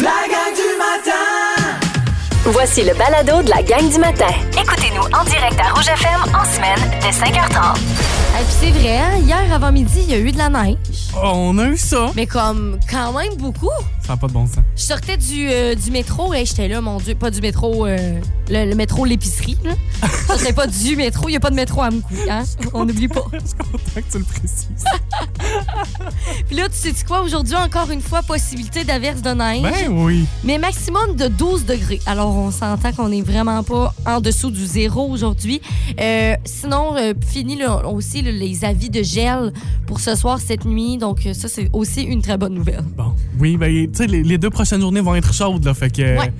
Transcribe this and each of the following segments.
La gang du matin! Voici le balado de la gang du matin. Écoutez-nous en direct à Rouge FM en semaine dès 5h30. Et puis c'est vrai, hein, hier avant midi, il y a eu de la neige. Oh, on a eu ça. Mais comme quand même beaucoup. Ça n'a pas de bon sens. Je sortais du, euh, du métro et j'étais là, mon Dieu. Pas du métro, euh, le, le métro l'épicerie. là. Ça serait pas du métro. Il n'y a pas de métro à Moukou. Hein? On n'oublie pas. Je suis content que tu le précises. Puis là, tu sais quoi? Aujourd'hui, encore une fois, possibilité d'averse de neige. Ben oui. Mais maximum de 12 degrés. Alors, on s'entend qu'on n'est vraiment pas en dessous du zéro aujourd'hui. Euh, sinon, fini là, aussi là, les avis de gel pour ce soir, cette nuit. Donc, euh, ça, c'est aussi une très bonne nouvelle. Bon. Oui, ben, tu sais, les, les deux prochaines journées vont être chaudes, là. Fait que. Ouais.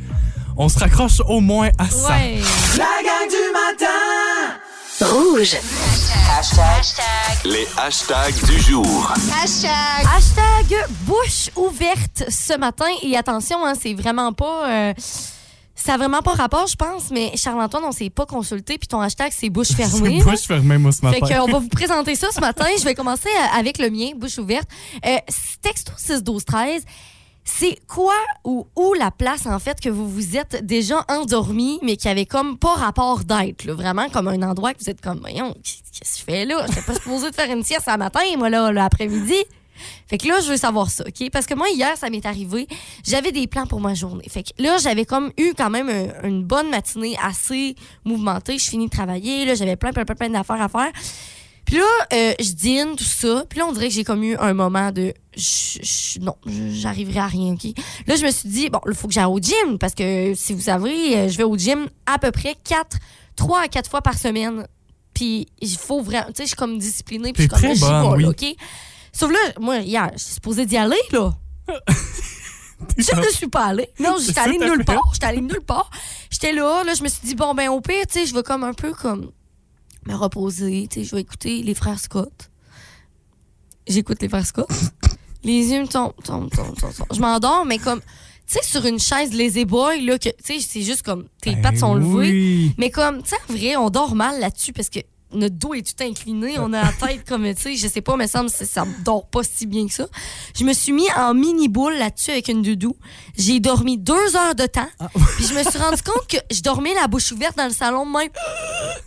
On se raccroche au moins à ça. Ouais. La gang du matin! Rouge. Les hashtags du jour. Hashtag bouche ouverte ce matin. Et attention, hein, c'est vraiment pas. euh, ça n'a vraiment pas rapport, je pense, mais Charles-Antoine, on s'est pas consulté, puis ton hashtag, c'est bouche fermée. C'est bouche fermée, moi, ce Fait matin. qu'on va vous présenter ça ce matin. Je vais commencer euh, avec le mien, bouche ouverte. Euh, texto 6 12 13 c'est quoi ou où la place, en fait, que vous vous êtes déjà endormi, mais qui avait comme pas rapport d'être, là, vraiment comme un endroit que vous êtes comme, voyons, qu'est-ce que je fais là? Je pas supposé de faire une sieste à matin, moi, là, l'après-midi. Fait que là, je veux savoir ça, OK? Parce que moi, hier, ça m'est arrivé. J'avais des plans pour ma journée. Fait que là, j'avais comme eu quand même un- une bonne matinée assez mouvementée. Je finis de travailler. Là, j'avais plein, plein, plein, plein d'affaires à faire. Puis là, euh, je dîne, tout ça. Puis là, on dirait que j'ai comme eu un moment de... je- je- non, j'arriverai à rien, OK? Là, je me suis dit, bon, il faut que j'aille au gym. Parce que, si vous savez, euh, je vais au gym à peu près 4, 3 à 4 fois par semaine. Puis il faut vraiment... Tu sais, je suis comme disciplinée. Puis je suis comme, bonne, oui. là, OK? Sauf là, moi, hier, je suis supposée d'y aller, là. Je ne suis pas allée. Non, j'étais allée nulle part. J'étais allée nulle part. J'étais là, là, je me suis dit, bon, ben, au pire, tu sais, je vais comme un peu comme me reposer. Tu sais, je vais écouter les frères Scott. J'écoute les frères Scott. les yeux me tombent, tombent, tombent, tombent. Je m'endors, mais comme, tu sais, sur une chaise lazy boy, là, que, tu sais, c'est juste comme, tes Ben pattes sont levées. Mais comme, tu sais, en vrai, on dort mal là-dessus parce que notre dos est tout incliné. On a la tête comme, tu sais, je sais pas, mais ça me ça dort pas si bien que ça. Je me suis mis en mini-boule là-dessus avec une doudou. J'ai dormi deux heures de temps. Puis je me suis rendu compte que je dormais la bouche ouverte dans le salon de même.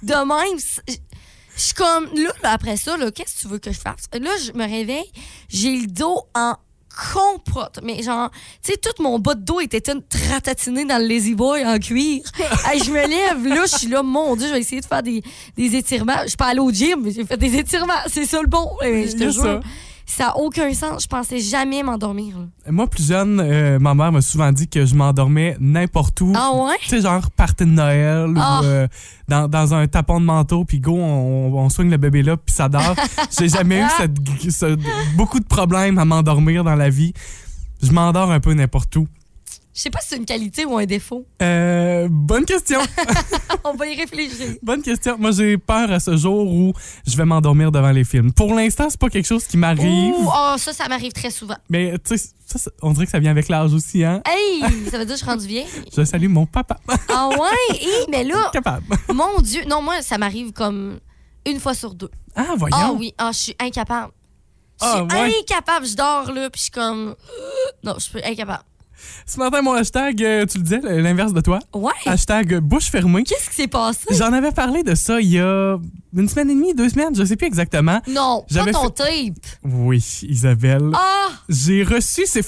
De même. Je suis comme, là, là, après ça, qu'est-ce que tu veux que je fasse? Là, je me réveille, j'ai le dos en compote. Mais genre, tu sais, tout mon bas de dos était ratatiné dans le Lazy Boy en cuir. Hey, je me lève, là, je suis là, mon Dieu, je vais essayer de faire des, des étirements. Je suis pas allée au gym, mais j'ai fait des étirements. C'est ça le bon. Je te jure. Ça n'a aucun sens. Je pensais jamais m'endormir. Moi, plus jeune, euh, ma mère m'a souvent dit que je m'endormais n'importe où. Ah ouais? Tu sais, genre party de Noël Ah. ou euh, dans, dans un tapon de manteau, puis go, on, on soigne le bébé là, puis ça dort. J'ai jamais eu cette, ce- beaucoup de problèmes à m'endormir dans la vie. Je m'endors un peu n'importe où. Je sais pas si c'est une qualité ou un défaut. Euh, bonne question. On va y réfléchir. bonne question. Moi, j'ai peur à ce jour où je vais m'endormir devant les films. Pour l'instant, c'est pas quelque chose qui m'arrive. Ouh, oh, ça, ça m'arrive très souvent. Mais tu sais, ça, ça- on dirait que ça vient avec l'âge aussi, hein? Hey, ça veut dire que je suis rendue vieille. Je salue mon papa. Ah ouais? Hey, mais là, Capable. mon Dieu. Non, moi, ça m'arrive comme une fois sur deux. Ah, voyons. Ah oui, ah, je suis incapable. Je suis Ah, ouais. incapable. Je dors, là, puis je suis comme... Non, je suis incapable. Ce matin, mon hashtag, euh, tu le disais, l'inverse de toi. Ouais. Hashtag bouche fermée. Qu'est-ce qui s'est passé? J'en avais parlé de ça il y a une semaine et demie, deux semaines, je sais plus exactement. Non, pas ton fait- tape. Oui, Isabelle. Ah! J'ai reçu ces.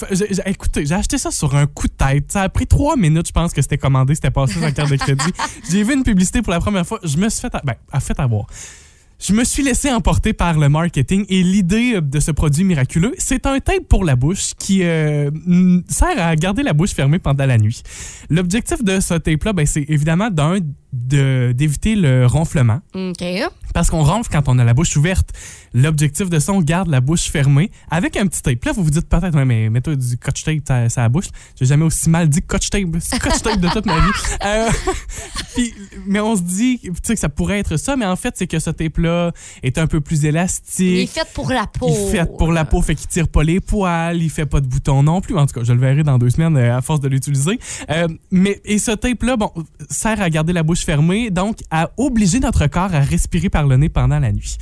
écoutez, j'ai acheté ça sur un coup de tête. Ça a pris trois minutes, je pense, que c'était commandé, c'était passé sur la carte de crédit. J'ai vu une publicité pour la première fois. Je me suis fait. Ben, a fait avoir. Je me suis laissé emporter par le marketing et l'idée de ce produit miraculeux, c'est un tape pour la bouche qui euh, sert à garder la bouche fermée pendant la nuit. L'objectif de ce tape-là, ben, c'est évidemment d'un d'éviter le ronflement parce qu'on ronfle quand on a la bouche ouverte. L'objectif de ça, on garde la bouche fermée avec un petit tape. Là, vous vous dites peut-être, ouais, mais mets-toi du scotch tape à sa bouche. J'ai jamais aussi mal dit scotch tape, scotch tape de toute ma vie. Euh, puis, mais on se dit tu sais, que ça pourrait être ça, mais en fait, c'est que ce tape-là est un peu plus Il est élastique. fait pour la peau. Il est fait pour la peau, fait qu'il tire pas les poils, il fait pas de boutons non plus. En tout cas, je le verrai dans deux semaines euh, à force de l'utiliser. Euh, mais et ce tape-là, bon, sert à garder la bouche fermée, donc à obliger notre corps à respirer par le nez pendant la nuit.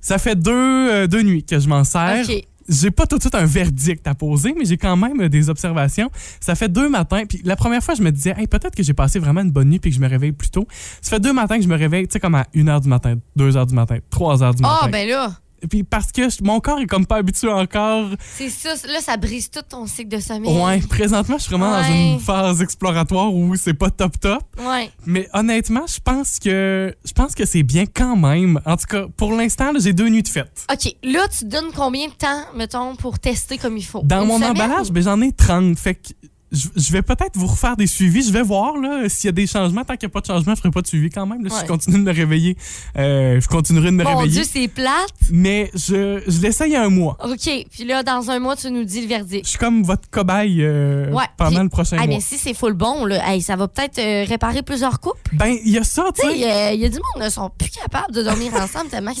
Ça fait deux, euh, deux nuits que je m'en sers. J'ai pas tout de suite un verdict à poser, mais j'ai quand même euh, des observations. Ça fait deux matins, puis la première fois, je me disais, hey, peut-être que j'ai passé vraiment une bonne nuit puis que je me réveille plus tôt. Ça fait deux matins que je me réveille, tu sais, comme à 1h du matin, 2h du matin, 3h du matin. Ah, ben là, Puis parce que mon corps est comme pas habitué encore. c'est ça. Là, ça brise tout ton cycle de sommeil. Ouais, présentement, je suis vraiment dans une phase exploratoire où c'est pas top top. Ouais. Mais honnêtement, je pense que je pense que c'est bien quand même. En tout cas, pour l'instant, là, j'ai deux nuits de fête. OK, là, tu donnes combien de temps, mettons, pour tester comme il faut? Dans Une mon semaine? emballage, ben, j'en ai 30. Fait que je, je vais peut-être vous refaire des suivis. Je vais voir s'il y a des changements. Tant qu'il n'y a pas de changement, je ferai pas de suivi quand même. là. Si Ouais. je continue de me réveiller, euh, je continuerai de me Mon réveiller. Dieu, c'est plate. Mais je, je l'essaye un mois. OK, puis là, dans un mois, tu nous dis le Je verdict. suis comme votre cobaye euh, Ouais, pendant puis- le prochain Ah, mois. mais si c'est full bon, là, hey, ça va peut-être euh, réparer plusieurs couples. Ben, il y a ça, tu sais. il y a du monde qui sont plus capables de dormir ensemble tellement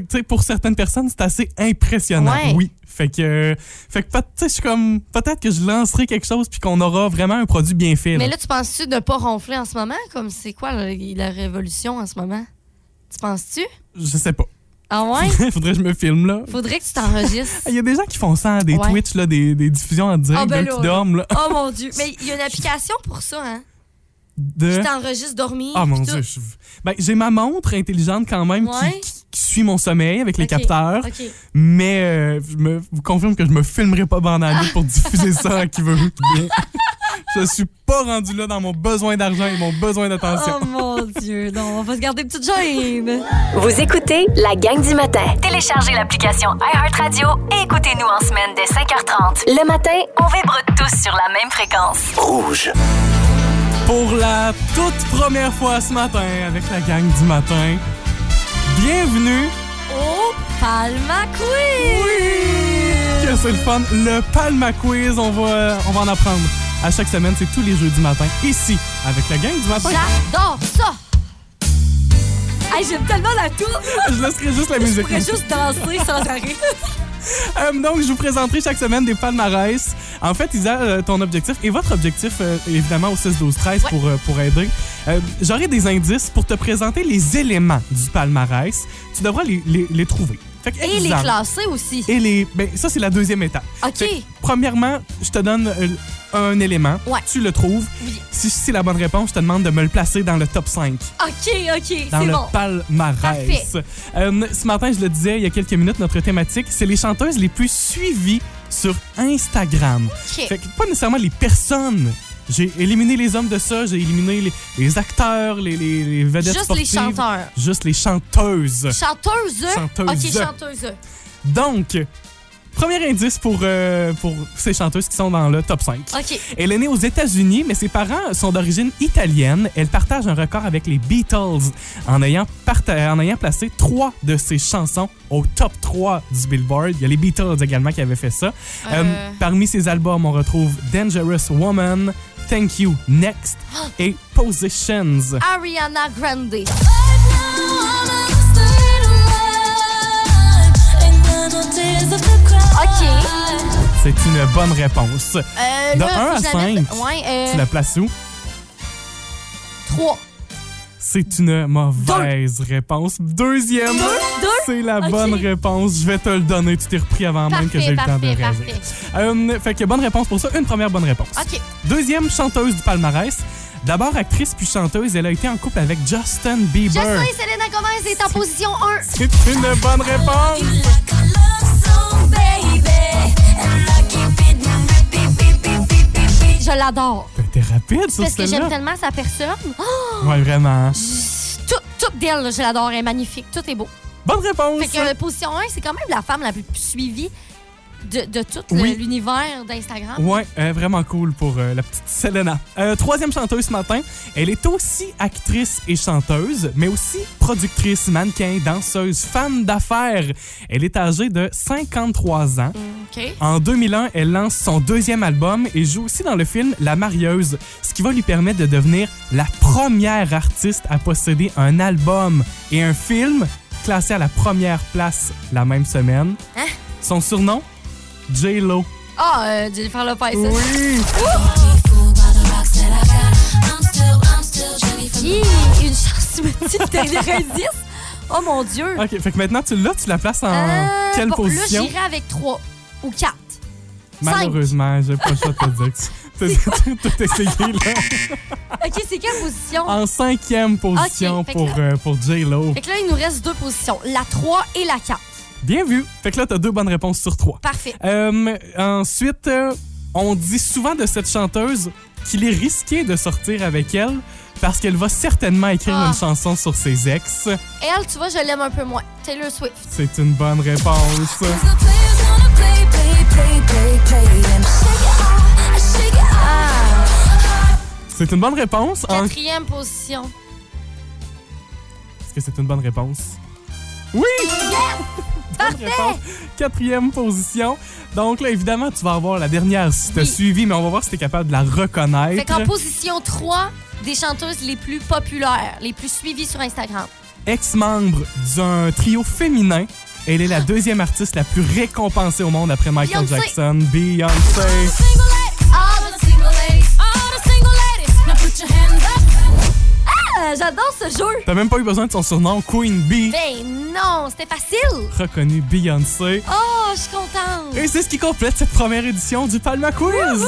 tu sais, pour certaines personnes, c'est assez impressionnant. Ouais. Oui. Fait que, fait que je suis comme, peut-être que je lancerai quelque chose puis qu'on aura vraiment un produit bien fait. là. Mais là, tu penses-tu de pas ronfler en ce moment? Comme c'est quoi la, la révolution en ce moment? Tu penses-tu? Je sais pas. Ah ouais? Faudrait que je me filme, là. Faudrait que tu t'enregistres. Il y a des gens qui font ça, des Ouais. Twitch, là, des, des diffusions en direct Ah, ben là, qui dorment. Là, Oh mon Dieu. Mais il y a une application pour ça, hein? de... Qui t'enregistre dormir. Ah mon dieu. tout. je- Ben, j'ai ma montre intelligente quand même Ouais. qui, qui suit mon sommeil avec les capteurs. Mais euh, je me vous confirme que je me filmerai pas pendant la nuit pour diffuser ça à qui veut. je suis pas rendu là dans mon besoin d'argent et mon besoin d'attention. Oh mon Dieu. Non, on va se garder une petite gêne. Vous écoutez la gang du matin. Téléchargez l'application iHeartRadio et écoutez-nous en semaine dès 5h30. Le matin, on vibre tous sur la même fréquence. Rouge. Pour la toute première fois ce matin avec la gang du matin, bienvenue. Oh, Palma Quiz! Que c'est le fun. Le Palma Quiz, on va, on va en apprendre. À chaque semaine, c'est tous les jeudis matin, ici, avec la gang du matin. J'adore ça! Hey, j'aime tellement la tour. Je laisserai juste la Je musique. pourrais juste danser sans arrêt. Euh, donc, je vous présenterai chaque semaine des palmarès. En fait, Isa, euh, ton objectif et votre objectif, euh, évidemment, au 6, 12, 13 Ouais. pour, pour aider. J'aurai des indices pour te présenter les éléments du palmarès. Tu devras les, les, les trouver. Fait que, Et les exemple, classer aussi. Et les. Ben, ça, c'est la deuxième étape. OK. Fait que, premièrement, je te donne euh, un élément. Ouais. Tu le trouves. Oui. Si c'est la bonne réponse, je te demande de me le placer dans le top 5 OK, OK, dans c'est le bon. palmarès. Parfait. Euh, ce matin, je le disais il y a quelques minutes, notre thématique, c'est les chanteuses les plus suivies sur Instagram. OK. Fait que pas nécessairement les personnes. J'ai éliminé les hommes de ça, j'ai éliminé les, les acteurs, les, les, les vedettes Juste les sportives. chanteurs. Juste les chanteuses. Chanteuse? Chanteuse. OK, chanteuse. Donc, premier indice pour, euh, pour ces chanteuses qui sont dans le top 5. OK. Elle est née aux États-Unis, mais ses parents sont d'origine italienne. Elle partage un record avec les Beatles en ayant, en ayant placé trois de ses chansons au top 3 du Billboard. Il y a les Beatles également qui avaient fait ça. Euh, Euh. parmi ses albums, on retrouve Dangerous Woman, Thank You Next et Positions. Ariana Grande. OK. C'est une bonne réponse. Euh, De là, un faut à que je la mette- cinq, Ouais, euh, Tu la places où? 3. C'est une mauvaise réponse. Deuxième. Deux? C'est la Ok. bonne réponse. Je vais te le donner. Tu t'es repris avant même que j'ai Parfait, eu le temps de parfait, réagir. parfait. Euh, fait que bonne réponse pour ça. Une première bonne réponse. OK. Deuxième chanteuse du palmarès. D'abord actrice puis chanteuse, elle a été en couple avec Justin Bieber. sais, Selena Gomez est en position 1. C'est une bonne réponse. Je l'adore. T'es rapide sur Parce que j'aime tellement sa personne. Oh, Ouais, vraiment. tout, tout d'elle, je l'adore. Elle est magnifique. Tout est beau. Bonne réponse. Fait que euh, position 1, c'est quand même la femme la plus suivie de, de tout Oui. l'univers d'Instagram. Ouais, euh, vraiment cool pour euh, la petite Selena. Euh, troisième chanteuse ce matin. Elle est aussi actrice et chanteuse, mais aussi productrice, mannequin, danseuse, femme d'affaires. Elle est âgée de 53 ans. OK. En 2001, elle lance son deuxième album et joue aussi dans le film La Marieuse, ce qui va lui permettre de devenir la première artiste à posséder un album et un film classé à la première place la même semaine. Hein? Son surnom? J-Lo. Ah, euh, Jennifer Lopez. Oui! Hi, une chance, tu me dis dernier indice. Oh mon Dieu. OK, fait que maintenant, tu l'as, tu la places en Euh, quelle bon, position? Là, j'irai avec 3 ou 4. Malheureusement, j'ai pas le choix de te dire que tu t'as tout essayé, là. OK, c'est quelle position? En cinquième position que pour, là- euh, pour J-Lo. Fait que là, il nous reste deux positions, la 3 et la 4. Bien vu. Fait que là, t'as deux bonnes réponses sur trois. Parfait. Euh, ensuite, euh, on dit souvent de cette chanteuse qu'il est risqué de sortir avec elle parce qu'elle va certainement écrire Ah. une chanson sur ses ex. Elle, tu vois, je l'aime un peu moins. Taylor Swift. C'est une bonne réponse. Ah, C'est une bonne réponse. En- quatrième position. Est-ce que c'est une bonne réponse? Oui! Bonne réponse. Quatrième position. Donc là, évidemment, tu vas avoir la dernière si tu as Oui. suivi, mais on va voir si tu es capable de la Fait reconnaître. qu'en position 3, des chanteuses les plus populaires, les plus suivies sur Instagram. Ex-membre d'un trio féminin, elle est la deuxième artiste la plus récompensée au monde après Michael Beyoncé. Jackson, Beyoncé. J'adore ce jeu! T'as même pas eu besoin de son surnom, Queen Bee. Ben non, c'était facile! Reconnue Beyoncé. Oh, je suis contente! Et c'est ce qui complète cette première édition du Palma Quiz.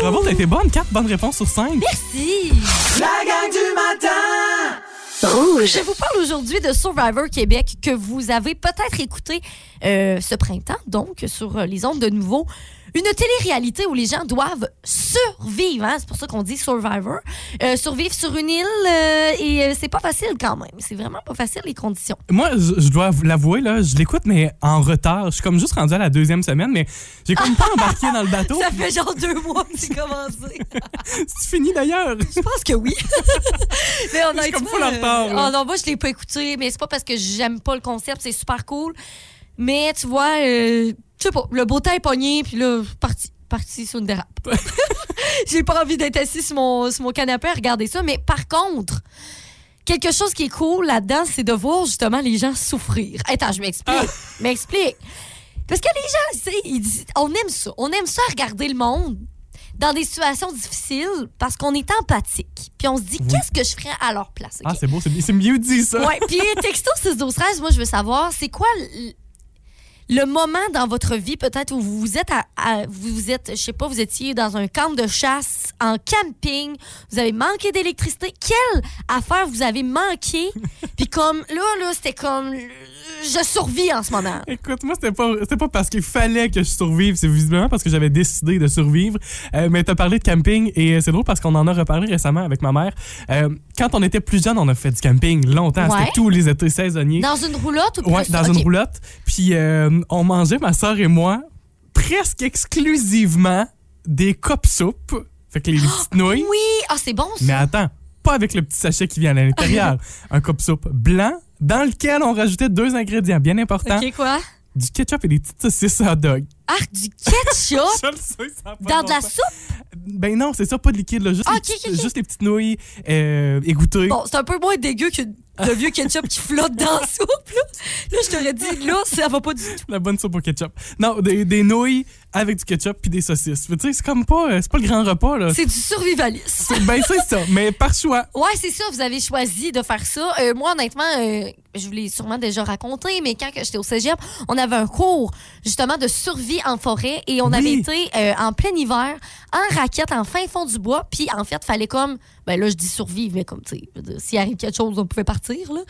Bravo, t'as été bonne. Quatre bonnes réponses sur cinq. Merci! La gang du matin Je vous parle aujourd'hui de Survivor Québec que vous avez peut-être écouté euh, ce printemps, donc sur euh, les ondes de nouveau. Une télé-réalité où les gens doivent survivre, hein? c'est pour ça qu'on dit Survivor. Euh, survivre sur une île, euh, et euh, c'est pas facile quand même. C'est vraiment pas facile les conditions. Moi, je, je dois l'avouer, là, je l'écoute, mais en retard. Je suis comme juste rendu à la deuxième semaine, mais j'ai comme pas embarqué dans le bateau. Ça fait genre deux mois que c'est commencé. C'est fini d'ailleurs. Je pense que oui. mais honnêtement, Je suis comme full en retard, euh, là. oh non, moi, je l'ai pas écouté, mais c'est pas parce que j'aime pas le concept, c'est super cool. Mais tu vois, euh, je sais pas, le beau temps est pogné, puis là, parti, parti sur une dérape. J'ai pas envie d'être assis sur mon, sur mon canapé à regarder ça, mais par contre, quelque chose qui est cool là-dedans, c'est de voir justement les gens souffrir. Attends, je m'explique. Je m'explique. Parce que les gens, tu sais, ils disent- on aime ça. On aime ça regarder le monde dans des situations difficiles parce qu'on est empathique. Puis on se dit, qu'est-ce que je ferais à leur place? Ah, c'est beau, c'est mieux dit ça. Ouais, puis texto 6 12 13, moi je veux savoir c'est quoi le, moment dans votre vie peut-être où vous êtes à, à- vous vous êtes je sais pas, vous étiez dans un camp de chasse en camping, vous avez manqué d'électricité, quelle affaire vous avez manqué? Puis comme là là, c'était comme je survis en ce moment. Écoute, moi, c'était pas, pas parce qu'il fallait que je survive, c'est visiblement parce que j'avais décidé de survivre. Euh, mais t'as parlé de camping et euh, c'est drôle parce qu'on en a reparlé récemment avec ma mère. Euh, quand on était plus jeune, on a fait du camping longtemps. Ouais. C'était tous les étés saisonniers. Dans une roulotte ou plus? Ouais, dans une roulotte. Puis euh, on mangeait, ma soeur et moi, presque exclusivement des copes soupe. Fait que les petites nouilles. Oui, ah c'est bon ça. Mais attends, pas avec le petit sachet qui vient à l'intérieur. Un coupe soupe blanc dans lequel on rajoutait deux ingrédients bien importants. OK quoi? Du ketchup et des petites saucisses hot dog. Arc du ketchup? Je le sais, ça a pas dans de la soupe? Ben non, c'est ça, pas de liquide. Là. Juste, Ah, les ok, petites- ok, ok. juste les petites nouilles euh, égouttées. Bon, c'est un peu moins dégueu que de vieux ketchup qui flotte dans la soupe. Là, là je t'aurais dit, là, ça va pas du tout. La bonne soupe au ketchup. Non, des, des nouilles avec du ketchup puis des saucisses. Tu sais, c'est comme pas, euh, c'est pas le grand repas. là. C'est du survivalisme. C'est- Ben c'est ça, mais par choix. Ouais, c'est ça, vous avez choisi de faire ça. Euh, moi, honnêtement, euh, je vous l'ai sûrement déjà raconté, mais quand j'étais au cégep, on avait un cours justement de survie en forêt et on Oui. avait été euh, en plein hiver, en raquette, en fin fond du bois. Puis en fait, fallait comme, ben là, je dis survivre, mais comme, tu sais, s'il arrive quelque chose, on pouvait partir. Là.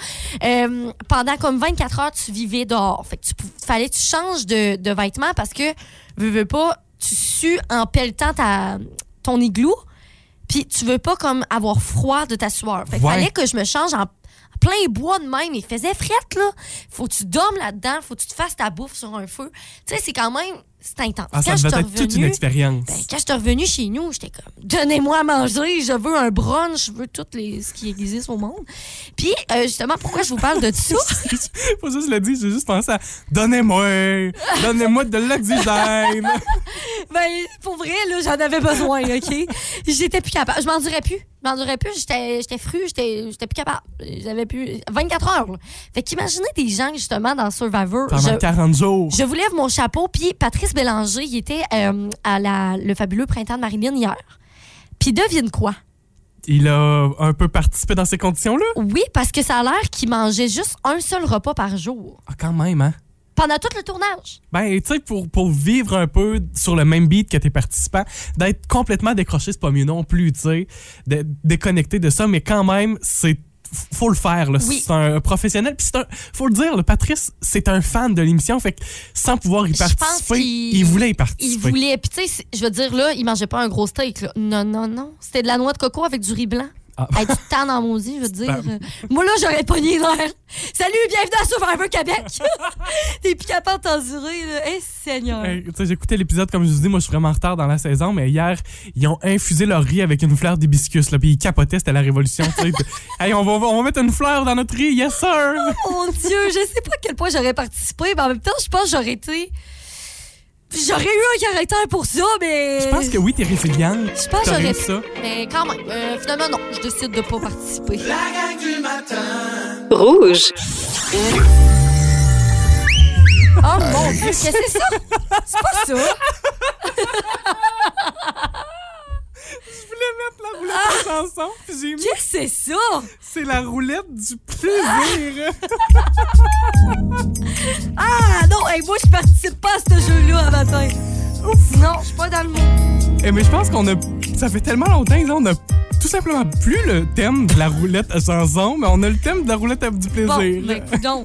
Euh, pendant comme 24 heures, tu vivais dehors. Fait que tu fallait que tu changes de, de vêtements parce que, veux, veux pas, tu sues en pelletant ta, ton igloo. Puis tu veux pas comme avoir froid de ta sueur. Fait Ouais. fallait que je me change en plein bois de même. Il faisait frette, là. Faut que tu dormes là-dedans. Faut que tu te fasses ta bouffe sur un feu. Tu sais, c'est quand même... C'est intense. Ah, ça quand je devait suis être toute une expérience. Ben, quand je suis revenue chez nous, j'étais comme, donnez-moi à manger, je veux un brunch, je veux tout les, ce qui existe au monde. Puis, euh, justement, pourquoi je vous parle de ça? Pas juste le dire, j'ai juste pensé à donnez-moi, donnez-moi de l'oxygène. Ben, pour vrai, là, j'en avais besoin, OK? J'étais plus capable. Je m'endurais plus. Je m'endurais plus. J'étais, fru, j'étais, j'étais plus capable. J'avais plus. 24 heures, là. Fait qu'imaginez des gens, justement, dans Survivor. Pendant Je- 40 jours. Je vous lève mon chapeau. Puis Patrice Bélanger, il était euh, à la, le fabuleux printemps de Marilyn hier. Puis devine quoi? il a un peu participé dans ces conditions-là? Oui, parce que ça a l'air qu'il mangeait juste un seul repas par jour. Ah, quand même, hein? Pendant tout le tournage. Ben, tu sais, pour, pour vivre un peu sur le même beat que tes participants, d'être complètement décroché, c'est pas mieux non plus, tu sais, d'être déconnecté de ça, mais quand même, c'est faut le faire là. Oui. c'est un professionnel puis c'est un faut le dire le Patrice c'est un fan de l'émission fait que sans pouvoir y participer il voulait y Il participer voulait. Puis, tu sais, je veux dire, là, il mangeait pas un gros steak. Là. Non, non, non. C'était de la noix de coco avec du riz blanc. Ah. Hey, tu te maudit, je veux dire. Ben- Moi, là, j'aurais pogné l'air. Salut, bienvenue à Survivor Québec. T'es plus capable de t'endurer, là. Eh, Seigneur. Hey, sais, J'écoutais l'épisode, comme je vous dis, moi je suis vraiment en retard dans la saison, mais hier, ils ont infusé leur riz avec une fleur d'hibiscus, là, puis ils capotaient, c'était la révolution. hey, on va, on va mettre une fleur dans notre riz, yes sir! Mon Dieu, je sais pas à quel point j'aurais participé, mais en même temps, je pense que j'aurais été. J'aurais eu un caractère pour ça, mais. Je pense que oui, t'es résiliente. Je pense que j'aurais ça. Mais quand même, euh, finalement, non. Je décide de pas participer. La gang du matin. Rouge. Oh mon Dieu, qu'est-ce que c'est ça? C'est pas ça. Je voulais mettre la roulette chanson, Qu'est-ce que c'est ça? c'est la roulette du plaisir. Ah non, hey, moi, je participe pas à ce jeu-là à matin. Non, je suis pas dans le monde. Eh, mais je pense qu'on a. Ça fait tellement longtemps, on a tout simplement plus le thème de la roulette à chanson, mais on a le thème de la roulette du plaisir. Bon, ben, non.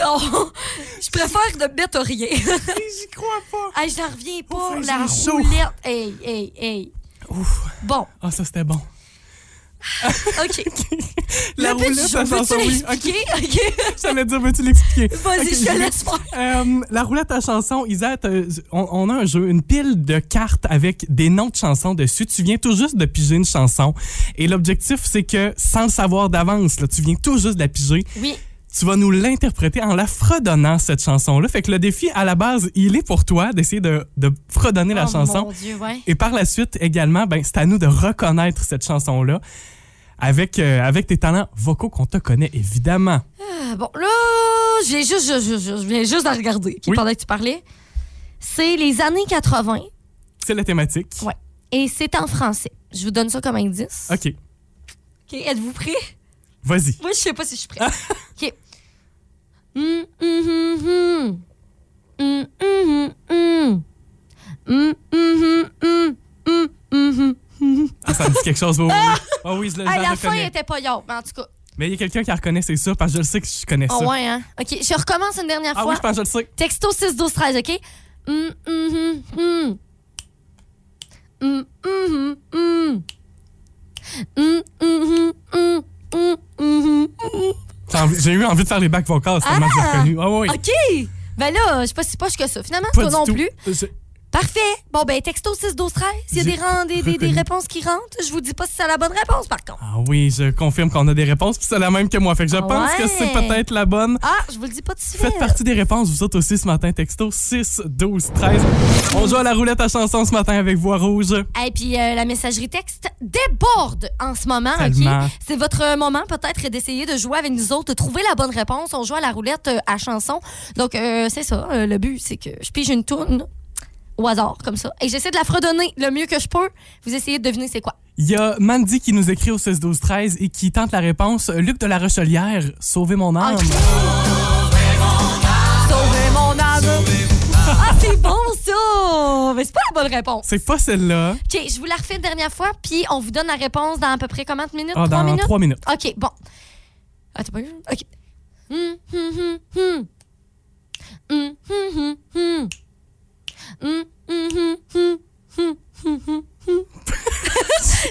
Non, je préfère ne mettre rien. J'y crois pas. hey, je n'en reviens pas. Ouf, la roulette. Hey, hey, hey. Ouf. Bon, Ah, ça c'était bon. OK. La roulette à chanson, oui. Ok. OK. J'allais dire, veux-tu l'expliquer? Vas-y, je te laisse faire. Euh, la roulette à chansons, Isette, euh, on, on a un jeu, une pile de cartes avec des noms de chansons dessus. Tu viens tout juste de piger une chanson. Et l'objectif, c'est que sans le savoir d'avance, tu viens tout juste de la piger. Oui. Tu vas nous l'interpréter en la fredonnant, cette chanson-là. Fait que le défi, à la base, il est pour toi d'essayer de, de fredonner la oh, chanson. Mon Dieu, ouais. Et par la suite, également, ben, c'est à nous de reconnaître cette chanson-là avec, euh, avec tes talents vocaux qu'on te connaît, évidemment. Ah, bon, là, j'ai juste, je, je- je- je viens juste de regarder Oui. pendant que tu parlais. C'est les années 80 C'est la thématique. Ouais. et c'est en français. Je vous donne ça comme indice. OK. OK, êtes-vous prêts? Vas-y. Moi, je sais pas si je suis prête. OK. Hum, hum, hum, hum. Hum, hum, hum, hum. Hum, hum, hum, hum, hum, hum. Ah, ça me dit quelque chose. Oui. Ah oui, je, Hey, la fin était pas yard, mais en tout cas. Mais il y a quelqu'un qui la reconnaît, c'est ça, parce que je le sais que je connais ça. Oh, ouais, hein? OK, je recommence une dernière ah fois. oui, je pense que je le sais. Texto 6 12 13, OK? J'ai eu envie de faire les bacs vocales, c'est tellement que j'ai Ah! reconnu. Ah oui. OK! Ben là, je suis pas si poche que ça. Finalement, Pas toi non tout. plus. Parfait. Bon, ben, texto 6 12 13. S'il y a des, ren- des, des, des reconnu. réponses qui rentrent, je vous dis pas si c'est la bonne réponse, par contre. Ah oui, je confirme qu'on a des réponses, puis c'est la même que moi. Fait que je Ah pense que c'est peut-être la bonne. Ah, je vous le dis pas de suite. Faites partie des réponses, vous autres aussi ce matin, texto 6 12 13. On joue à la roulette à chanson ce matin avec Voix Rouge. Et puis euh, la messagerie texte déborde en ce moment, Tellement. OK? C'est votre moment peut-être d'essayer de jouer avec nous autres, de trouver la bonne réponse. On joue à la roulette euh, à chanson. Donc euh, c'est ça, euh, le but c'est que je pige une tourne au hasard comme ça et j'essaie de la fredonner le mieux que je peux. Vous essayez de deviner c'est quoi. Il y a Mandy qui nous écrit au 16 12 13 et qui tente la réponse. Luc de la Rochelière, Sauvez mon âme. Ok. Sauver mon âme. Ah, c'est bon ça! Mais c'est pas la bonne réponse. C'est pas celle-là. OK, je vous la refais une dernière fois, puis on vous donne la réponse dans à peu près combien de minutes? Ah, Trois dans minutes? 3 minutes. OK, bon. Attends pas. OK. Hum, hum, hum, hum. Hum, hum, hum, hum.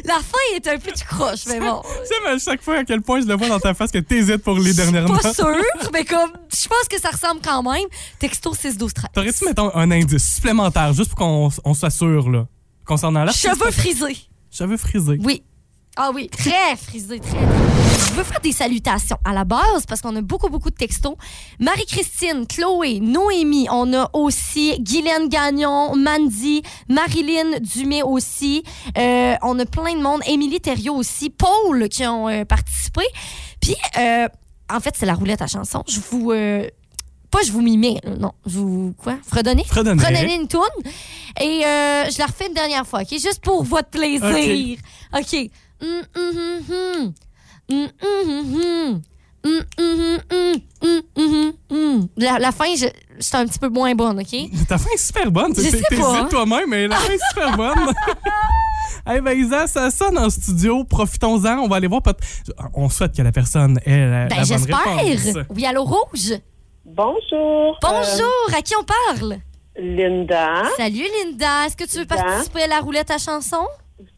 La fin est un peu du croche, mais bon. Tu sais, mais à chaque fois à quel point je le vois dans ta face que t'hésites pour les dernières Pas notes. sûr, mais comme, je pense que ça ressemble quand même. Texto 6 12 13. T'aurais-tu, mettons, un indice supplémentaire juste pour qu'on on s'assure, là, concernant la Cheveux frisés. Cheveux frisés. Oui. Ah oui, très frisé, très. Je veux faire des salutations à la base parce qu'on a beaucoup, beaucoup de textos. Marie-Christine, Chloé, Noémie, on a aussi Guylaine Gagnon, Mandy, Marilyn Dumais aussi. Euh, on a plein de monde. Émilie Thériault aussi, Paul qui ont euh, participé. Puis, euh, en fait, c'est la roulette à chanson. Je vous. pas je vous mimais, non. Je vous. Quoi? Fredonner? Fredonner. Fredonner une toune. Et euh, je la refais une dernière fois, OK? Juste pour votre plaisir. OK. Hum, hum, hum, hum. Hum, hum, hum, hum. Hum, hum, hum, hum, hum, hum, hum. La, la fin, je, c'est un petit peu moins bonne, OK? Ta fin est super bonne. Je T'es- sais T'hésites pas. toi-même, mais la fin est super bonne. hey, ben, Isa, ça sonne en studio. Profitons-en. On va aller voir. peut- On souhaite que la personne ait la, Ben, la bonne réponse. j'espère. Oui, allô, Rouge? Bonjour. Bonjour, à qui on parle? Euh, Linda. Salut, Linda. Est-ce que tu veux Linda. participer à la roulette à chanson?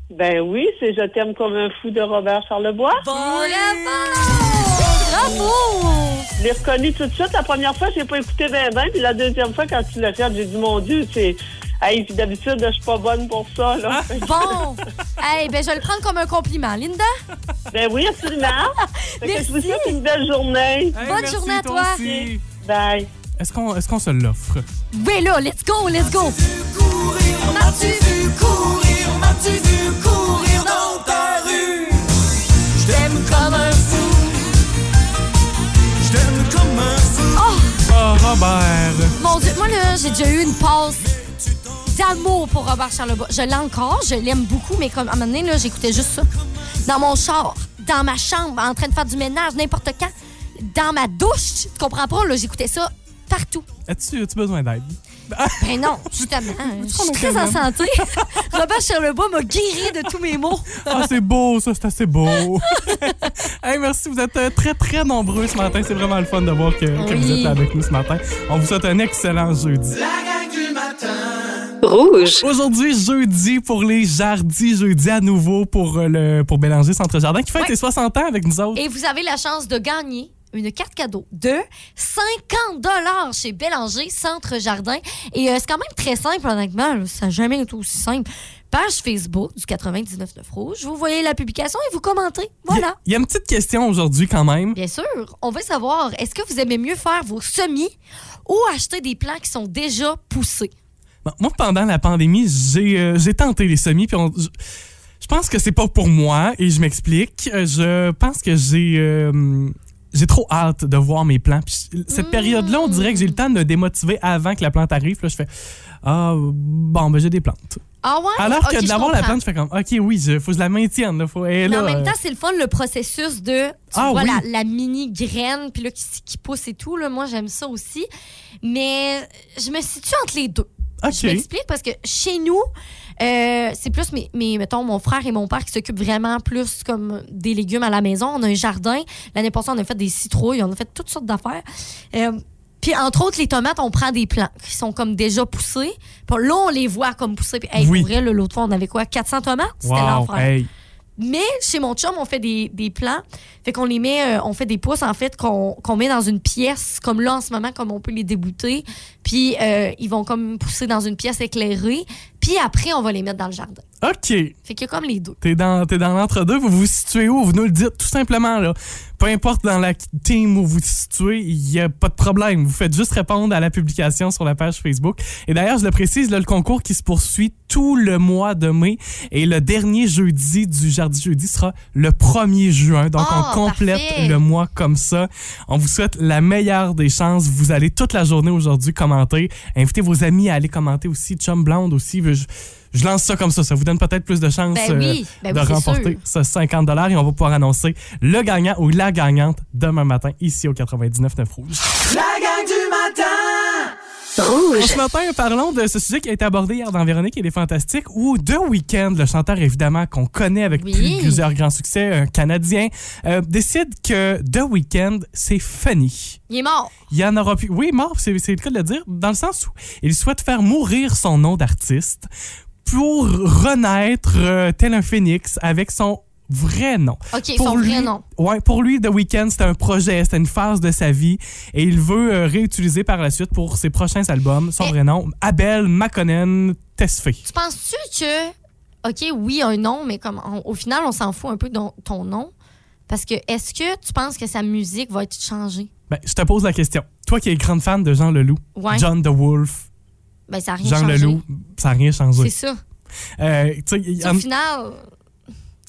Ben oui, c'est Je t'aime comme un fou de Robert Charlebois. Bravo! Bravo! Je l'ai reconnu tout de suite. La première fois, j'ai pas écouté ben ben. Puis la deuxième fois, quand tu l'as fait, j'ai dit, mon Dieu, c'est... Hey, puis d'habitude, je suis pas bonne pour ça, là. Bon! hey, ben, je vais le prendre comme un compliment. Linda? ben oui, absolument. Que je vous Merci. souhaite une belle journée. Hey, Bonne merci, journée à toi. aussi. Bye. Est-ce qu'on est qu'on se l'offre? Oui, là, let's go, let's go! M'as-tu vu courir, m'as-tu vu courir dans ta rue? Je t'aime comme un fou. Je t'aime comme un fou. Oh, Robert. Mon Dieu, moi, là, j'ai déjà eu une passe d'amour pour Robert Charlebois. Je l'ai encore, je l'aime beaucoup, mais comme à un moment donné, là, j'écoutais juste ça. Dans mon char, dans ma chambre, en train de faire du ménage, n'importe quand. Dans ma douche, tu comprends pas, là, j'écoutais ça partout. As-tu as-tu besoin d'aide? Ben non, justement, je suis très en santé. Robert Charlebois m'a guéri de tous mes maux. Ah, c'est beau, ça, c'est assez beau. hey, merci, vous êtes euh, très, très nombreux ce matin. C'est vraiment le fun de voir que, que vous Oui. êtes là avec nous ce matin. On vous souhaite un excellent jeudi. La gang du matin. Rouge. Aujourd'hui, jeudi pour les Jardis, jeudi à nouveau pour, euh, le, pour Bélanger Centre Jardin qui fête Ouais. ses 60 ans avec nous autres. Et vous avez la chance de gagner une carte cadeau de 50 dollars chez Bélanger Centre Jardin. Et euh, c'est quand même très simple, honnêtement. là. Ça n'a jamais été aussi simple. Page Facebook du 99.9 Rouge. Vous voyez la publication et vous commentez. Voilà. Il y a une petite question aujourd'hui quand même. Bien sûr, on veut savoir, est-ce que vous aimez mieux faire vos semis ou acheter des plants qui sont déjà poussés? Bon, Moi, pendant la pandémie, j'ai euh, j'ai tenté les semis, puis on- je, je pense que c'est pas pour moi, et je m'explique. Euh, Je pense que j'ai euh, j'ai trop hâte de voir mes plants. Puis cette période-là, on dirait que j'ai le temps de me démotiver avant que la plante arrive. Là, je fais ah bon, ben j'ai des plantes. Ah ouais? Alors Ok, que l'avoir la plante, je fais comme ok, oui, il faut que je la maintienne. Là, faut, Mais en même temps, c'est le fun, le processus de, tu Ah vois, oui. la, la mini graine, puis là, qui, qui pousse et tout. Là, moi, j'aime ça aussi. Mais je me situe entre les deux. ok. Je m'explique parce que chez nous, euh, c'est plus, mes, mes- mettons, mon frère et mon père qui s'occupent vraiment plus comme des légumes à la maison. On a un jardin. L'année passée, on a fait des citrouilles, on a fait toutes sortes d'affaires. Euh, puis, entre autres, les tomates, on prend des plants qui sont comme déjà poussés. Puis là, on les voit comme poussés. Puis, hey, Oui. pour vrai, l'autre fois, on avait quoi? 400 tomates? C'était Wow, l'enfer. hey. Mais chez mon chum, on fait des, des plants. Fait qu'on les met, euh, on fait des pousses, en fait, qu'on met dans une pièce, comme là, en ce moment, comme on peut les débouter. Puis, euh, ils vont comme pousser dans une pièce éclairée. Puis après, on va les mettre dans le jardin. OK. Fait qu'il y a comme les deux. T'es dans, t'es dans l'entre-deux, vous vous situez où? Vous nous le dites tout simplement. Là. Peu importe dans la team où vous vous situez, il n'y a pas de problème. Vous faites juste répondre à la publication sur la page Facebook. Et d'ailleurs, je le précise, là, le concours qui se poursuit tout le mois de mai et le dernier jeudi du Jardi Jeudi sera le 1er juin. Donc, on complète parfait. le mois comme ça. On vous souhaite la meilleure des chances. Vous allez toute la journée aujourd'hui commenter. Invitez vos amis à aller commenter aussi. Chum Blonde aussi. Je, je lance ça comme ça. Ça vous donne peut-être plus de chances Ben oui, ben de oui, remporter ce 50 et on va pouvoir annoncer le gagnant ou la gagnante demain matin ici au 99.9 Rouge. La gang du matin. Rouge. Ce matin, parlons de ce sujet qui a été abordé hier dans Véronique et les Fantastiques, où The Weeknd, le chanteur évidemment qu'on connaît avec Oui. plus- plusieurs grands succès, un Canadien, euh, décide que The Weeknd, c'est funny. Il est mort. Il y en aura plus. Oui, mort, c'est le cas de le dire, dans le sens où il souhaite faire mourir son nom d'artiste pour renaître euh, tel un phénix avec son vrai nom. OK, Pour son lui- vrai nom. Ouais, pour lui, The Weeknd, c'était un projet, c'était une phase de sa vie et il veut euh, réutiliser par la suite pour ses prochains albums son Mais- vrai nom, Abel Makonnen Tesfaye. Tu penses-tu que, OK, oui, un nom, mais comme on- au final, on s'en fout un peu de ton nom? Parce que est-ce que tu penses que sa musique va être changée? Ben, je te pose la question. Toi qui es grande fan de Jean Leloup, Ouais. John the Wolf, Ben, ça n'a rien Jean changé. Leloup, ça n'a rien changé. C'est ça. Euh, Au final,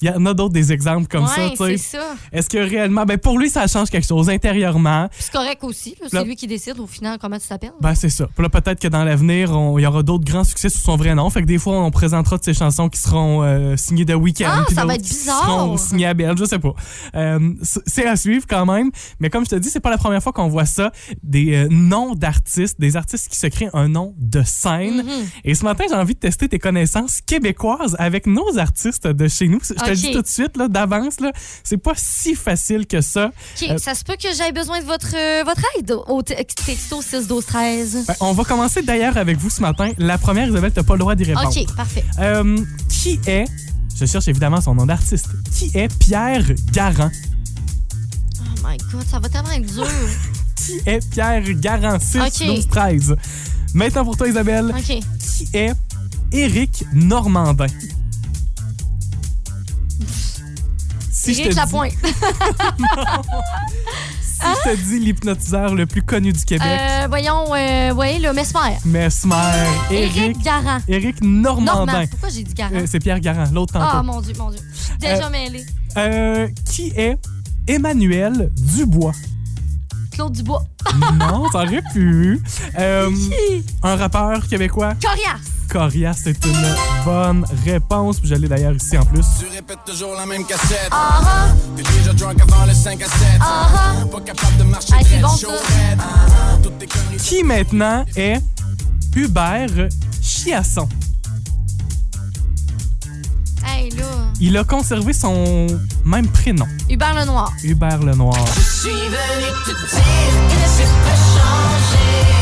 Il y en a d'autres des exemples comme ça, ouais, ça. Est-ce que réellement, ben pour lui, ça change quelque chose intérieurement. C'est correct aussi. C'est lui qui décide au final comment tu t'appelles. Ben, c'est ça. Puis là, peut-être que dans l'avenir, on- il y aura d'autres grands succès sous son vrai nom. Fait que des fois, on présentera de ces chansons qui seront euh, signées de Weekend. Ah, ça va être qui bizarre. seront signées à Belle, je sais pas. Euh, c'est à suivre quand même. Mais comme je te dis, c'est pas la première fois qu'on voit ça. Des euh, noms d'artistes, des artistes qui se créent un nom de scène. Mhm. Et ce matin, j'ai envie de tester tes connaissances québécoises avec nos artistes de chez nous. Je te le Ok. dis tout de suite, là, d'avance, là, c'est pas si facile que ça. OK, Euh, ça se peut que j'aie besoin de votre, euh, votre aide au te- texto 6 12 13. Ben, on va commencer d'ailleurs avec vous ce matin. La première, Isabelle, t'as pas le droit d'y répondre. OK, parfait. Euh, qui est, je cherche évidemment son nom d'artiste, qui est Pierre Garand? Oh my God, ça va tellement être dur. Qui est Pierre Garand? 6, Ok. 12, 13. Maintenant pour toi, Isabelle, OK. qui est Éric Normandin? Si je te Éric dis- Lapointe. Si je te dis l'hypnotiseur le plus connu du Québec, Euh, voyons, euh, le Mesmer. Mesmer, Éric, Éric Garand. Éric Normandin. Normand. Pourquoi j'ai dit Garand? Euh, c'est Pierre Garand, l'autre tantôt. Ah, mon Dieu, mon Dieu. Je suis déjà mêlée. Euh, qui est Emmanuel Dubois? Claude Dubois. Non, t'aurais pu. Euh, un rappeur québécois, Corias. Corias, c'est une bonne réponse. Puis je l'ai d'ailleurs ici en plus. Tu répètes toujours la même cassette. Ah ah. T'es déjà drunk avant le 5 à 7. Ah ah. Pas capable de marcher Ah, bon, chaud. Ah, conneries. Qui maintenant est Hubert Chiasson? Hey, là. Il a conservé son même prénom, Hubert Lenoir. Hubert Lenoir. Je suis venu te dire que c'est pas changé.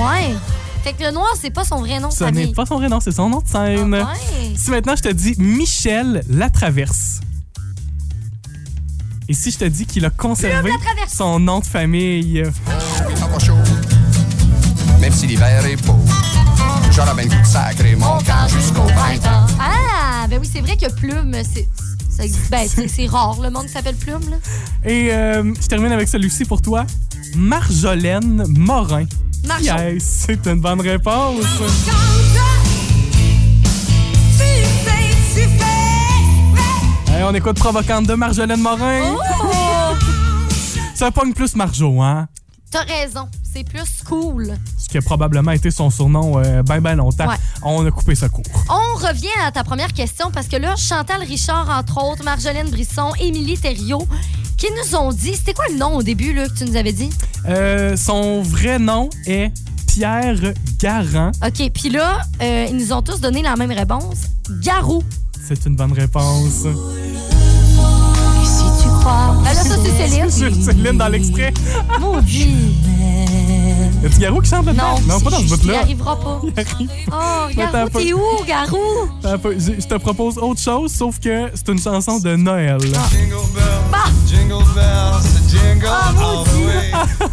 Ouais. Fait que le noir, c'est pas son vrai nom de Ce n'est pas son vrai nom, c'est son nom de scène. Ah, ouais. Si maintenant je te dis Michel Latraverse. Et si je te dis qu'il a conservé son nom de famille, pas chaud. Même si l'hiver est beau, j'aurais bien sacrer mon camp jusqu'au printemps. Ah, ben oui, c'est vrai que Plume, c'est. Ça existe. Ben, c'est rare, le monde qui s'appelle Plume, là. Et euh, je termine avec celui-ci pour toi. Marjolaine Morin. Marjo. Yes, c'est une bonne réponse. Hey, on écoute Provocante de Marjolaine Morin. Oh! Ça pogne plus Marjo, hein? T'as raison, c'est plus cool. Ce qui a probablement été son surnom euh, ben ben longtemps. Ouais. On a coupé ça court. On revient à ta première question parce que là, Chantal Richard, entre autres, Marjolaine Brisson, Émilie Thériault, qui nous ont dit. C'était quoi le nom au début là, que tu nous avais dit? Euh, son vrai nom est Pierre Garand. OK, puis là, euh, ils nous ont tous donné la même réponse. Garou. C'est une bonne réponse. Là, ça, c'est Céline. C'est Céline dans l'extrait. Maudit. Y a-tu Garou qui chante là-dedans? Non, non pas dans ce Il bout-là. arrivera pas. Il arrive. Oh, Garou, t'es où, Garou? Je te propose autre chose, sauf que c'est une chanson de Noël. Jingle bells, jingle Ah, all the way.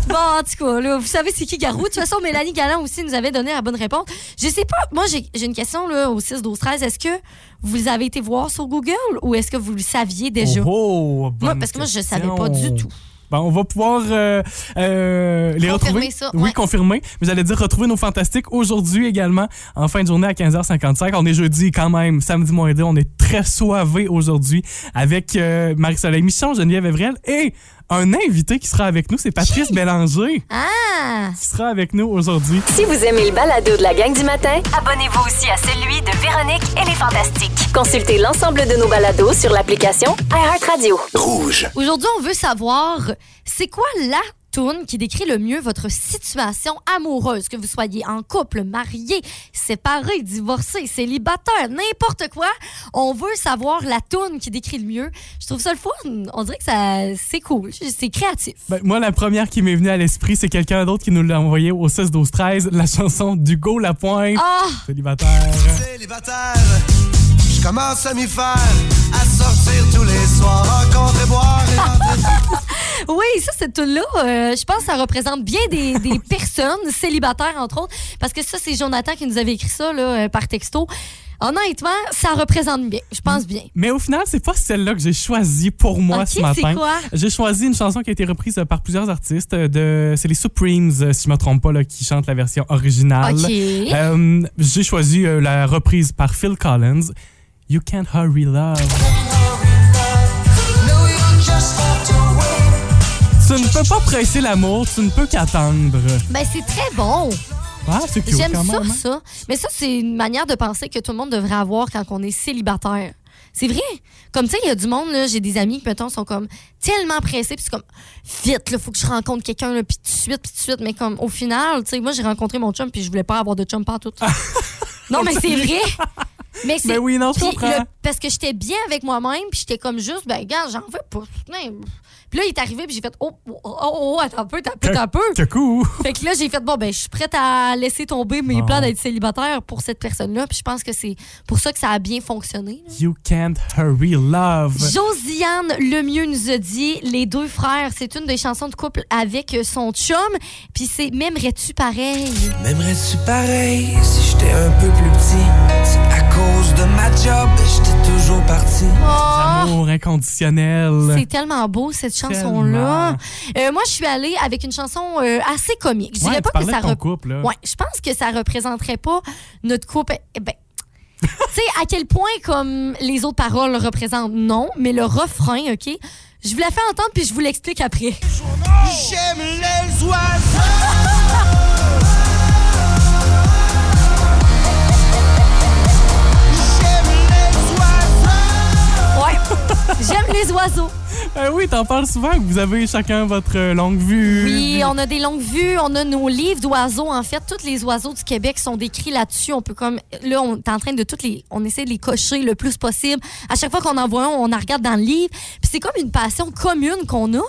Bon, en tout cas, là, vous savez c'est qui Garou? De toute façon, Mélanie Galland aussi nous avait donné la bonne réponse. Je sais pas, moi j'ai une question là, au 6, 12, 13. Est-ce que vous avez été voir sur Google ou est-ce que vous le saviez déjà? Oh, moi, bonne parce que moi, je question. savais pas du tout. Bon, on va pouvoir euh, euh, les Confirmer retrouver. ça, Oui, ouais. confirmer. Mais j'allais dire retrouver nos fantastiques aujourd'hui également, en fin de journée à 15h55. On est jeudi quand même, samedi moins 2. On est très soivés aujourd'hui avec euh, Marie-Soleil Michon, Geneviève Evrel et un invité qui sera avec nous, c'est Patrice Bélanger Ah! qui sera avec nous aujourd'hui. Si vous aimez le balado de la gang du matin, abonnez-vous aussi à celui de Véronique et les Fantastiques. Consultez l'ensemble de nos balados sur l'application iHeartRadio. Rouge. Aujourd'hui, on veut savoir c'est quoi la toune qui décrit le mieux votre situation amoureuse, que vous soyez en couple, marié, séparé, divorcé, célibataire, n'importe quoi. On veut savoir la toune qui décrit le mieux. Je trouve ça le fun. On dirait que ça c'est cool, c'est créatif. Ben, moi, la première qui m'est venue à l'esprit, c'est quelqu'un d'autre qui nous l'a envoyé au 16 12 13 la chanson d'Hugo Lapointe, Ah, célibataire. Célibataire, je commence à m'y faire, à sortir tous les soirs, rencontrer, boire Oui, ça, cette tune-là, euh, je pense que ça représente bien des, des personnes célibataires, entre autres, parce que ça, c'est Jonathan qui nous avait écrit ça là, euh, par texto. Honnêtement, ça représente bien. Je pense bien. Mais au final, c'est pas celle-là que j'ai choisie pour moi ce matin. c'est quoi? J'ai choisi une chanson qui a été reprise euh, par plusieurs artistes. De, c'est les Supremes, si je me trompe pas, là, qui chantent la version originale. OK. Euh, j'ai choisi la reprise par Phil Collins. You Can't Hurry Love. Tu ne peux pas presser l'amour, tu ne peux qu'attendre. Ben, c'est très bon. Ah, c'est cute J'aime quand ça, même. hein? ça. Mais ça, c'est une manière de penser que tout le monde devrait avoir quand on est célibataire. C'est vrai. Comme, tu sais, il y a du monde, là, j'ai des amis qui, mettons, sont comme tellement pressés, puis c'est comme, vite, là, faut que je rencontre quelqu'un, là, puis tout de suite, puis tout de suite. Mais comme, au final, tu sais, moi, j'ai rencontré mon chum, puis je voulais pas avoir de chum partout. non, mais c'est vrai. Mais c'est. Ben oui, non, je comprends. le- parce que j'étais bien avec moi-même, puis j'étais comme juste, ben, gars, j'en veux pas. Puis là, il est arrivé, puis j'ai fait, oh, oh, oh, oh, attends un peu, attends un peu, attends un peu. Coucou. Fait que là, j'ai fait, bon, ben, je suis prête à laisser tomber mes plans d'être célibataire pour cette personne-là. Puis je pense que c'est pour ça que ça a bien fonctionné. You Can't Hurry Love. Josiane Lemieux nous a dit Les deux frères, c'est une des chansons de couple avec son chum. Puis c'est M'aimerais-tu pareil M'aimerais-tu pareil si j'étais un peu plus petit? À cause de ma job, j'étais toujours parti. Oh, Amour inconditionnel. c'est tellement beau cette chanson-là. Euh, moi, je suis allée avec une chanson euh, assez comique. Je Ouais, dirais tu pas que ça rep- couple, là. Ouais, je pense que ça représenterait pas notre couple. Eh Ben, tu sais, à quel point comme les autres paroles le représentent, non, mais le refrain, OK? Je vous la fais entendre puis je vous l'explique après. J'aime les Euh, oui, t'en parles souvent vous avez chacun votre longue vue. Oui, on a des longues vues, on a nos livres d'oiseaux. En fait, tous les oiseaux du Québec sont décrits là-dessus. On peut comme là, on est en train de toutes les, on essaie de les cocher le plus possible. À chaque fois qu'on en voit un, on en regarde dans le livre. Puis c'est comme une passion commune qu'on a,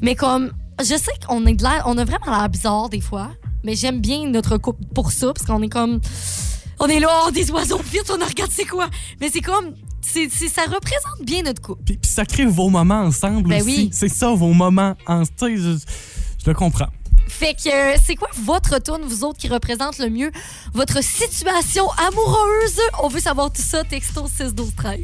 mais comme je sais qu'on est de l'air, on a vraiment l'air bizarre des fois, mais j'aime bien notre couple pour ça parce qu'on est comme on est là, oh, des oiseaux, vite, on regarde c'est quoi? Mais c'est comme c'est, c'est- ça représente bien notre couple. Puis, puis ça crée vos moments ensemble Ben aussi. oui. C'est ça, vos moments ensemble. Je, je le comprends. Fait que euh, c'est quoi votre tune, vous autres, qui représente le mieux votre situation amoureuse? On veut savoir tout ça, texto 6 12 13.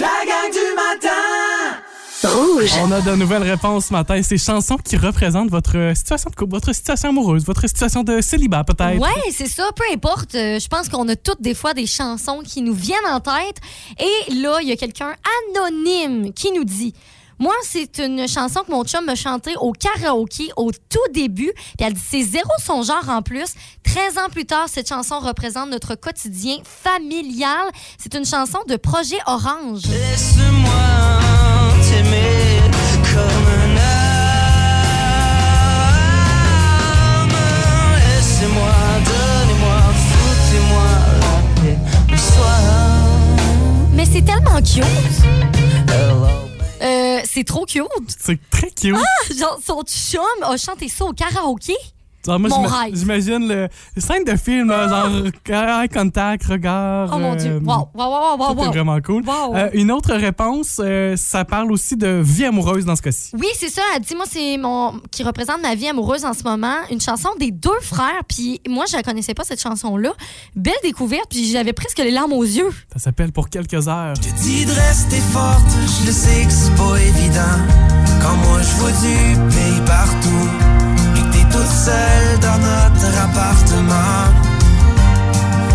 La gang du matin. Rouge. On a de nouvelles réponses ce matin. Ces chansons qui représentent votre situation de couple, votre situation amoureuse, votre situation de célibat peut-être. Ouais, c'est ça, peu importe. Euh, je pense qu'on a toutes des fois des chansons qui nous viennent en tête. Et là, il y a quelqu'un anonyme qui nous dit Moi, c'est une chanson que mon chum m'a chantée au karaoké au tout début. Puis elle dit c'est zéro son genre en plus. 13 ans plus tard, cette chanson représente notre quotidien familial. C'est une chanson de Projet Orange. Laisse-moi Mais c'est tellement cute. Euh, c'est trop cute. C'est très cute. Genre, son chum a chanté ça au karaoké. Genre, moi, Mon j'ima- rêve. j'imagine le, le scène de film, là, genre eye contact, regard. Oh mon Dieu. euh, Wow, wow, wow, wow, c'est wow. vraiment cool. Wow. Euh, une autre réponse, euh, ça parle aussi de vie amoureuse dans ce cas-ci. Oui, c'est ça. Elle dit, moi, c'est mon qui représente ma vie amoureuse en ce moment. Une chanson des deux frères. Puis moi, je la connaissais pas, cette chanson-là. Belle découverte, puis j'avais presque les larmes aux yeux. Ça s'appelle Pour quelques heures. Je te dis de rester forte, je le sais que c'est pas évident. Quand moi je vois du pays partout, et que t'es toute seule dans notre appartement.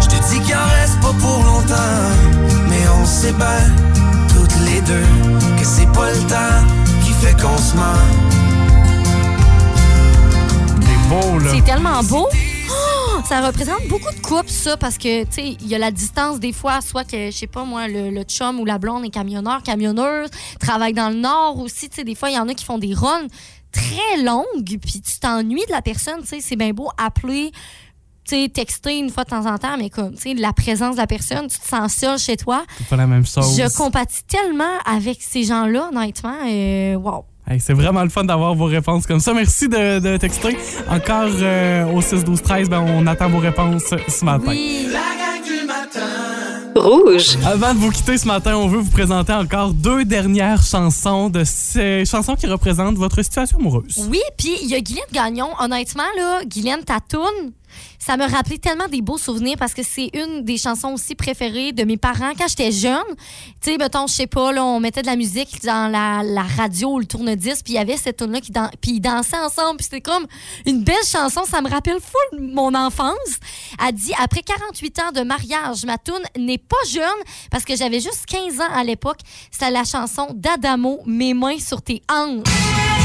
Je te dis qu'il en reste pas pour longtemps, mais on sait bien, toutes les deux, que c'est pas le temps qui fait qu'on se ment. C'est beau, là. C'est tellement beau. Oh, ça représente beaucoup de couples, ça, parce que, tu sais, il y a la distance des fois, soit que, je sais pas moi, le, le chum ou la blonde est camionneur, camionneuse, travaille dans le nord aussi, tu sais, des fois, il y en a qui font des runs très longues, puis tu t'ennuies de la personne, tu sais, c'est bien beau appeler, tu sais, texter une fois de temps en temps, mais comme, tu sais, la présence de la personne, tu te sens seul chez toi. C'est pas la même chose. Je compatis tellement avec ces gens-là, honnêtement, euh, wow. Hey, c'est vraiment le fun d'avoir vos réponses comme ça. Merci de, de texter. Encore euh, au 6 12 13 ben, on attend vos réponses ce matin. Oui. La gang du matin. Rouge. Avant de vous quitter ce matin, on veut vous présenter encore deux dernières chansons de ces chansons qui représentent votre situation amoureuse. Oui, puis il y a Guylaine Gagnon. Honnêtement, là, Guylaine, ta toune, ça me rappelait tellement des beaux souvenirs parce que c'est une des chansons aussi préférées de mes parents quand j'étais jeune. Tu sais, mettons, je sais pas, on mettait de la musique dans la, la radio ou le tourne-disque, puis il y avait cette tune là qui dan- puis ils dansaient ensemble, puis c'était comme une belle chanson. Ça me rappelle full mon enfance. Elle dit après 48 ans de mariage, ma tune n'est pas jeune parce que j'avais juste 15 ans à l'époque. C'était la chanson d'Adamo, Mes mains sur tes hanches.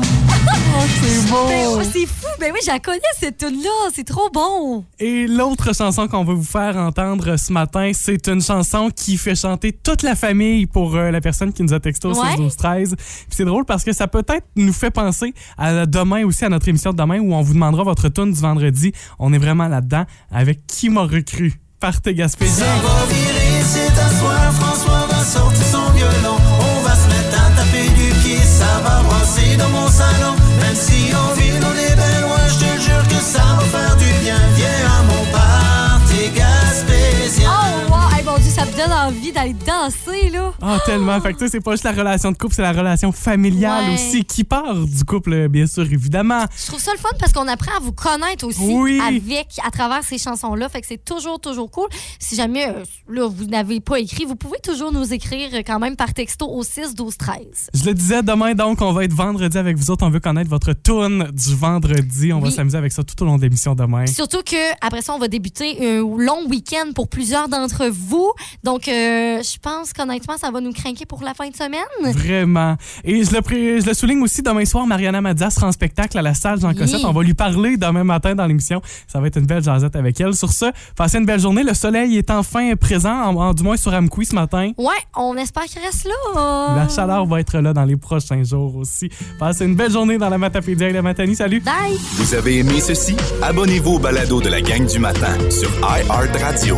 Ne fais pas ces yeux furibonds. Oui, tu l'auras ta revanche. Tu seras ma dernière chanson. Ben oui, c'est fou. Ben oui, je la connais cette tune là C'est trop bon. Et l'autre chanson qu'on va vous faire entendre ce matin, c'est une chanson qui fait chanter toute la famille pour euh, la personne qui nous a texté au Ouais. 6 12 13. Puis c'est drôle parce que ça peut-être nous fait penser à demain aussi, à notre émission de demain où on vous demandera votre tune du vendredi. On est vraiment là-dedans avec Qui m'a recru? Partez va virer, envie d'aller danser, là. Ah, tellement. Fait que tu sais, c'est pas juste la relation de couple, c'est la relation familiale Ouais. aussi qui part du couple, bien sûr, évidemment. Je trouve ça le fun parce qu'on apprend à vous connaître aussi Oui. avec, à travers ces chansons-là. Fait que c'est toujours, toujours cool. Si jamais, euh, là, vous n'avez pas écrit, vous pouvez toujours nous écrire euh, quand même par texto au 6 12 13. Je le disais, demain, donc, on va être vendredi avec vous autres. On veut connaître votre tune du vendredi. On va s'amuser avec ça tout au long de l'émission demain. Surtout que après ça, on va débuter un long week-end pour plusieurs d'entre vous. Donc, euh, je pense qu'honnêtement, ça va nous craquer pour la fin de semaine. Vraiment. Et je le, pré- je le souligne aussi, demain soir, Mariana Mazza sera en spectacle à la salle Jean Cossette. Oui. On va lui parler demain matin dans l'émission. Ça va être une belle jasette avec elle. Sur ce, passez une belle journée. Le soleil est enfin présent, en- en- du moins sur Amkoui ce matin. Ouais, on espère qu'il reste là. La chaleur va être là dans les prochains jours aussi. Passez une belle journée dans la Matapédia et la Matanie. Salut! Bye! Vous avez aimé ceci? Abonnez-vous au balado de la gang du matin sur iHeartRadio.